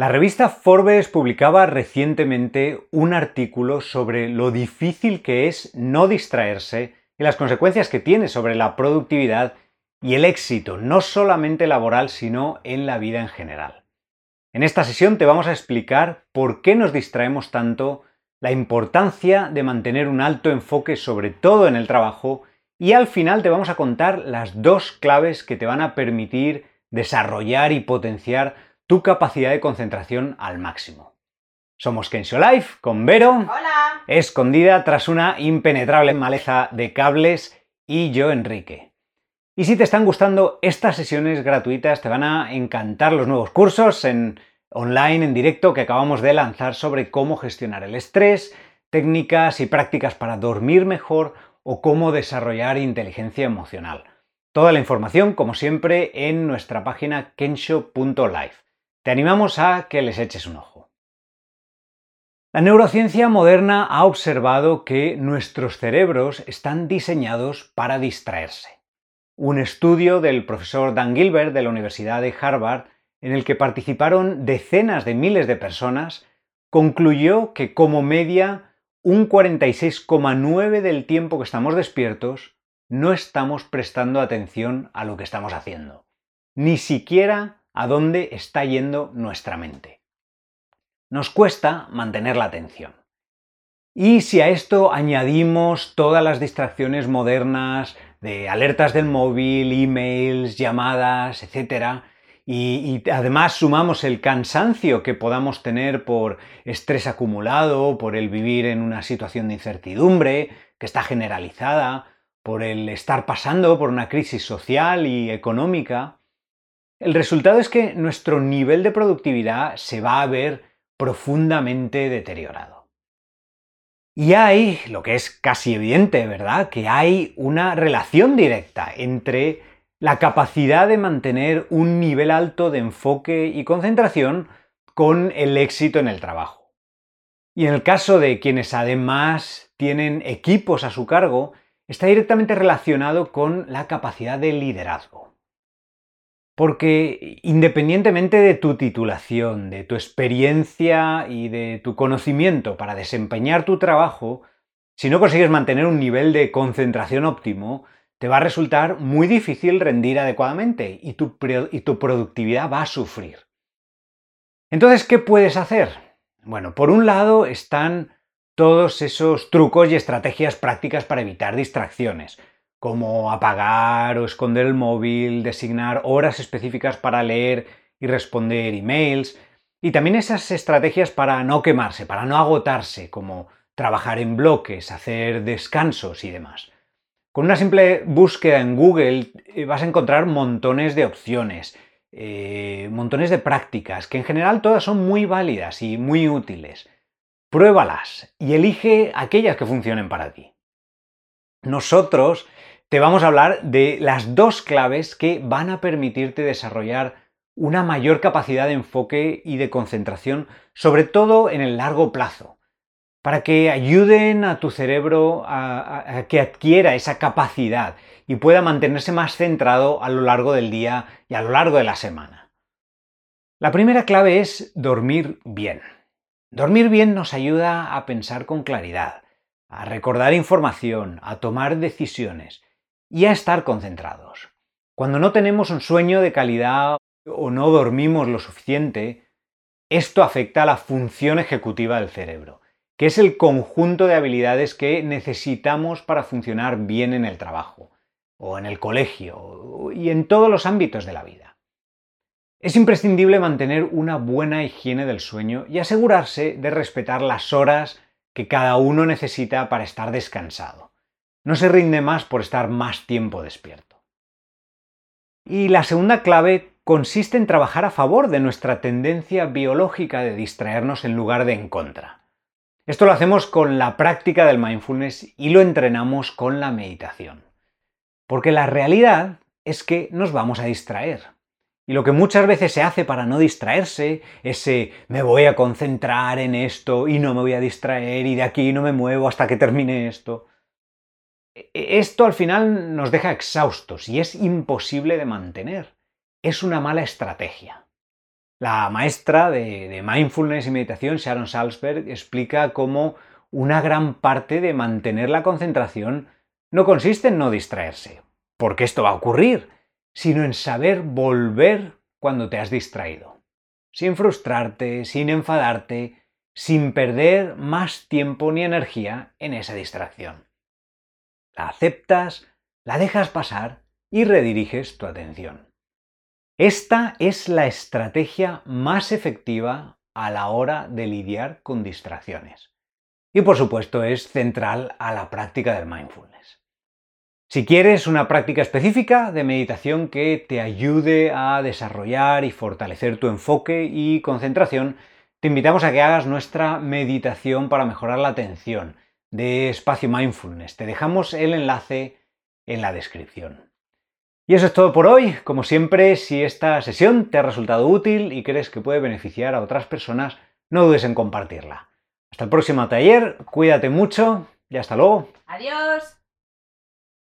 La revista Forbes publicaba recientemente un artículo sobre lo difícil que es no distraerse y las consecuencias que tiene sobre la productividad y el éxito, no solamente laboral, sino en la vida en general. En esta sesión te vamos a explicar por qué nos distraemos tanto, la importancia de mantener un alto enfoque sobre todo en el trabajo y al final te vamos a contar las dos claves que te van a permitir desarrollar y potenciar tu capacidad de concentración al máximo. Somos Kensho Life con Vero, Hola. escondida tras una impenetrable maleza de cables, y yo, Enrique. Y si te están gustando estas sesiones gratuitas, te van a encantar los nuevos cursos en online, en directo, que acabamos de lanzar sobre cómo gestionar el estrés, técnicas y prácticas para dormir mejor o cómo desarrollar inteligencia emocional. Toda la información, como siempre, en nuestra página kensho.life. Te animamos a que les eches un ojo. La neurociencia moderna ha observado que nuestros cerebros están diseñados para distraerse. Un estudio del profesor Dan Gilbert de la Universidad de Harvard, en el que participaron decenas de miles de personas, concluyó que como media un 46,9 del tiempo que estamos despiertos no estamos prestando atención a lo que estamos haciendo, ni siquiera a dónde está yendo nuestra mente. Nos cuesta mantener la atención. Y si a esto añadimos todas las distracciones modernas de alertas del móvil, emails, llamadas, etc., y, y, además sumamos el cansancio que podamos tener por estrés acumulado, por el vivir en una situación de incertidumbre que está generalizada, por el estar pasando por una crisis social y económica, el resultado es que nuestro nivel de productividad se va a ver profundamente deteriorado. Y hay, lo que es casi evidente, ¿verdad?, que hay una relación directa entre la capacidad de mantener un nivel alto de enfoque y concentración con el éxito en el trabajo. Y en el caso de quienes además tienen equipos a su cargo, está directamente relacionado con la capacidad de liderazgo. Porque independientemente de tu titulación, de tu experiencia y de tu conocimiento para desempeñar tu trabajo, si no consigues mantener un nivel de concentración óptimo, te va a resultar muy difícil rendir adecuadamente y tu, y tu productividad va a sufrir. Entonces, ¿qué puedes hacer? Bueno, por un lado están todos esos trucos y estrategias prácticas para evitar distracciones, como apagar o esconder el móvil, designar horas específicas para leer y responder emails, y también esas estrategias para no quemarse, para no agotarse, como trabajar en bloques, hacer descansos y demás. Con una simple búsqueda en Google eh, vas a encontrar montones de opciones, eh, montones de prácticas, que en general todas son muy válidas y muy útiles. Pruébalas y elige aquellas que funcionen para ti. Nosotros te vamos a hablar de las dos claves que van a permitirte desarrollar una mayor capacidad de enfoque y de concentración, sobre todo en el largo plazo, para que ayuden a tu cerebro a, que adquiera esa capacidad y pueda mantenerse más centrado a lo largo del día y a lo largo de la semana. La primera clave es dormir bien. Dormir bien nos ayuda a pensar con claridad, a recordar información, a tomar decisiones y a estar concentrados. Cuando no tenemos un sueño de calidad o no dormimos lo suficiente, esto afecta a la función ejecutiva del cerebro, que es el conjunto de habilidades que necesitamos para funcionar bien en el trabajo, o en el colegio, y en todos los ámbitos de la vida. Es imprescindible mantener una buena higiene del sueño y asegurarse de respetar las horas que cada uno necesita para estar descansado. No se rinde más por estar más tiempo despierto. Y la segunda clave consiste en trabajar a favor de nuestra tendencia biológica de distraernos en lugar de en contra. Esto lo hacemos con la práctica del mindfulness y lo entrenamos con la meditación. Porque la realidad es que nos vamos a distraer. Y lo que muchas veces se hace para no distraerse, ese me voy a concentrar en esto y no me voy a distraer y de aquí no me muevo hasta que termine esto. E, e, esto al final nos deja exhaustos y es imposible de mantener. Es una mala estrategia. La maestra de, mindfulness y meditación, Sharon Salzberg, explica cómo una gran parte de mantener la concentración no consiste en no distraerse, porque esto va a ocurrir, sino en saber volver cuando te has distraído, sin frustrarte, sin enfadarte, sin perder más tiempo ni energía en esa distracción. La aceptas, la dejas pasar y rediriges tu atención. Esta es la estrategia más efectiva a la hora de lidiar con distracciones. Y por supuesto es central a la práctica del mindfulness. Si quieres una práctica específica de meditación que te ayude a desarrollar y fortalecer tu enfoque y concentración, te invitamos a que hagas nuestra meditación para mejorar la atención de espacio mindfulness. Te dejamos el enlace en la descripción. Y eso es todo por hoy. Como siempre, si esta sesión te ha resultado útil y crees que puede beneficiar a otras personas, no dudes en compartirla. Hasta el próximo taller, cuídate mucho y hasta luego. Adiós.